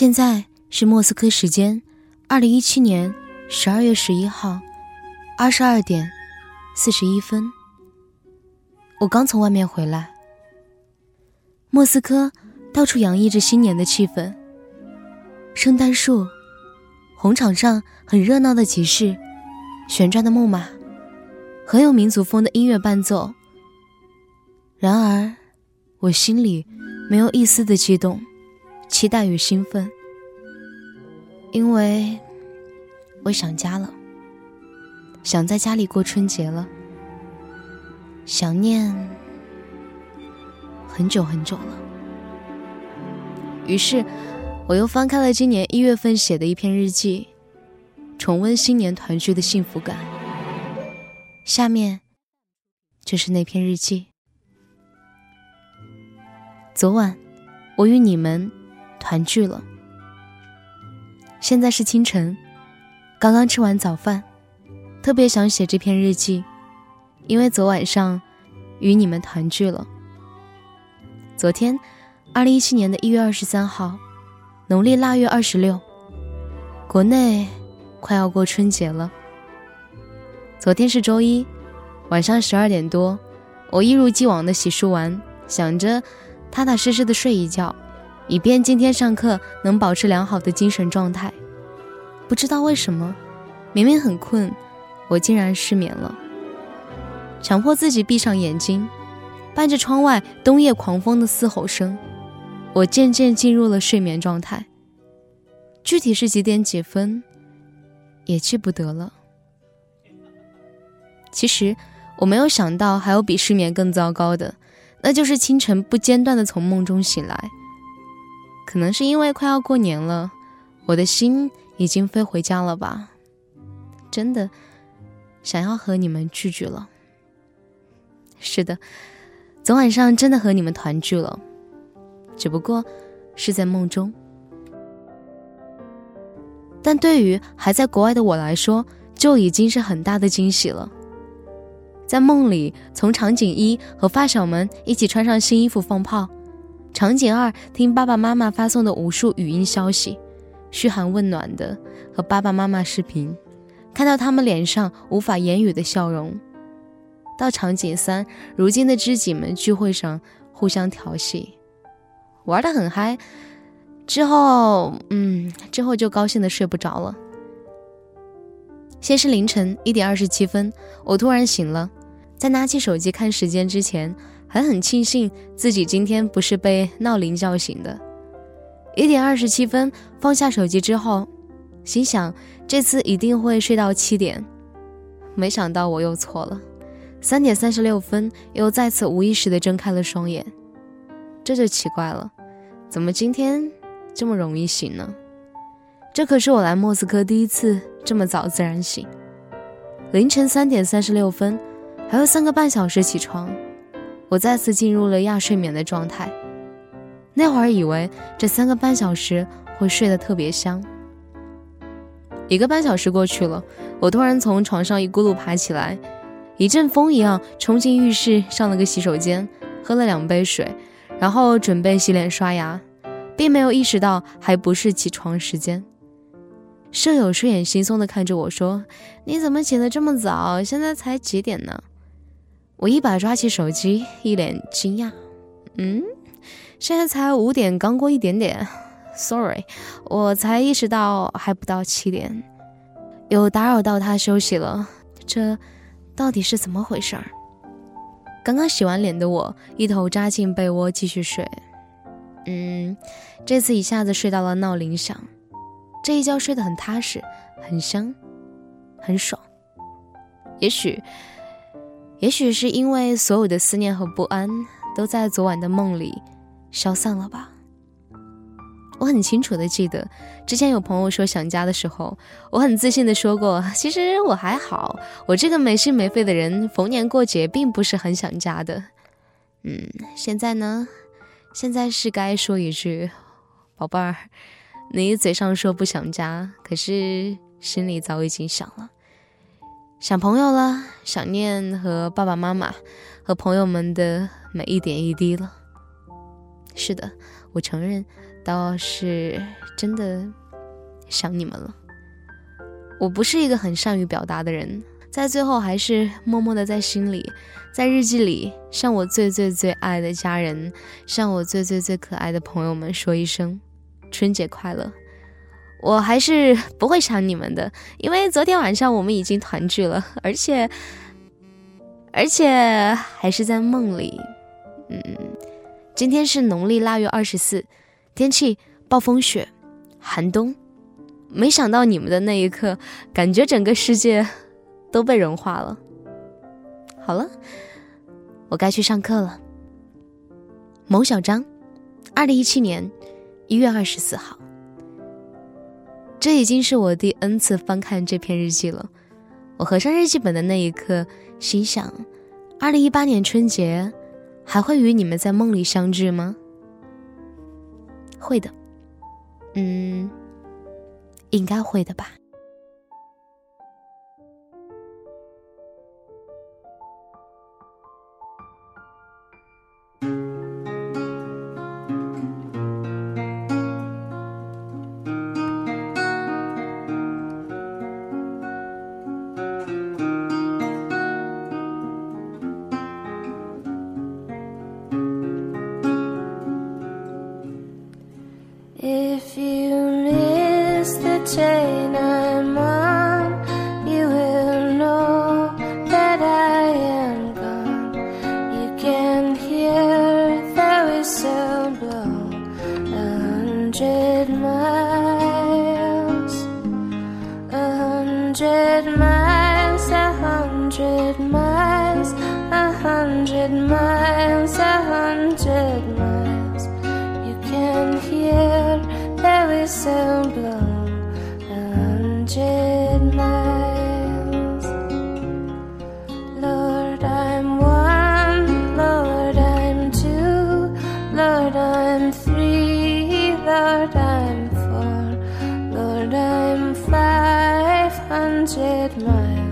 现在是莫斯科时间，二零一七年十二月十一号二十二点四十一分。我刚从外面回来。莫斯科到处洋溢着新年的气氛，圣诞树、红场上很热闹的集市、旋转的木马，很有民族风的音乐伴奏。然而，我心里没有一丝的激动。期待与兴奋，因为我想家了，想在家里过春节了，想念很久很久了。于是，我又翻开了今年一月份写的一篇日记，重温新年团聚的幸福感。下面就是那篇日记。昨晚，我与你们。团聚了。现在是清晨，刚刚吃完早饭，特别想写这篇日记，因为昨晚上与你们团聚了。昨天，二零一七年的一月二十三号，农历腊月二十六，国内快要过春节了。昨天是周一，晚上十二点多，我一如既往的洗漱完，想着踏踏实实的睡一觉。以便今天上课能保持良好的精神状态。不知道为什么，明明很困，我竟然失眠了。强迫自己闭上眼睛，伴着窗外冬夜狂风的嘶吼声，我渐渐进入了睡眠状态。具体是几点几分，也记不得了。其实我没有想到还有比失眠更糟糕的，那就是清晨不间断的从梦中醒来。可能是因为快要过年了，我的心已经飞回家了吧？真的想要和你们聚聚了。是的，昨晚上真的和你们团聚了，只不过是在梦中。但对于还在国外的我来说，就已经是很大的惊喜了。在梦里，从场景一和发小们一起穿上新衣服放炮。场景二，听爸爸妈妈发送的无数语音消息，嘘寒问暖的和爸爸妈妈视频，看到他们脸上无法言语的笑容。到场景三，如今的知己们聚会上互相调戏，玩的很嗨。之后，嗯，之后就高兴的睡不着了。先是凌晨一点二十七分，我突然醒了，在拿起手机看时间之前。还很庆幸自己今天不是被闹铃叫醒的。一点二十七分放下手机之后，心想这次一定会睡到七点，没想到我又错了。三点三十六分又再次无意识地睁开了双眼，这就奇怪了，怎么今天这么容易醒呢？这可是我来莫斯科第一次这么早自然醒。凌晨三点三十六分，还有三个半小时起床。我再次进入了亚睡眠的状态，那会儿以为这三个半小时会睡得特别香。一个半小时过去了，我突然从床上一咕噜爬起来，一阵风一样冲进浴室，上了个洗手间，喝了两杯水，然后准备洗脸刷牙，并没有意识到还不是起床时间。舍友睡眼惺忪地看着我说：“你怎么起得这么早？现在才几点呢？”我一把抓起手机，一脸惊讶：“嗯，现在才五点，刚过一点点。Sorry，我才意识到还不到七点，有打扰到他休息了。这到底是怎么回事儿？”刚刚洗完脸的我，一头扎进被窝继续睡。嗯，这次一下子睡到了闹铃响，这一觉睡得很踏实，很香，很爽。也许。也许是因为所有的思念和不安都在昨晚的梦里消散了吧。我很清楚的记得，之前有朋友说想家的时候，我很自信的说过，其实我还好，我这个没心没肺的人，逢年过节并不是很想家的。嗯，现在呢，现在是该说一句，宝贝儿，你嘴上说不想家，可是心里早已经想了。想朋友了，想念和爸爸妈妈、和朋友们的每一点一滴了。是的，我承认倒是真的想你们了。我不是一个很善于表达的人，在最后还是默默的在心里，在日记里向我最最最爱的家人，向我最最最可爱的朋友们说一声春节快乐。我还是不会想你们的，因为昨天晚上我们已经团聚了，而且而且还是在梦里。嗯，今天是农历腊月二十四，天气暴风雪，寒冬。没想到你们的那一刻，感觉整个世界都被融化了。好了，我该去上课了。某小张，二零一七年一月二十四号。这已经是我第 N 次翻看这篇日记了。我合上日记本的那一刻，心想：二零一八年春节还会与你们在梦里相聚吗？会的，嗯，应该会的吧。Bloom, a hundred miles. Lord, I'm one. Lord, I'm two. Lord, I'm three. Lord, I'm four. Lord, I'm five hundred miles.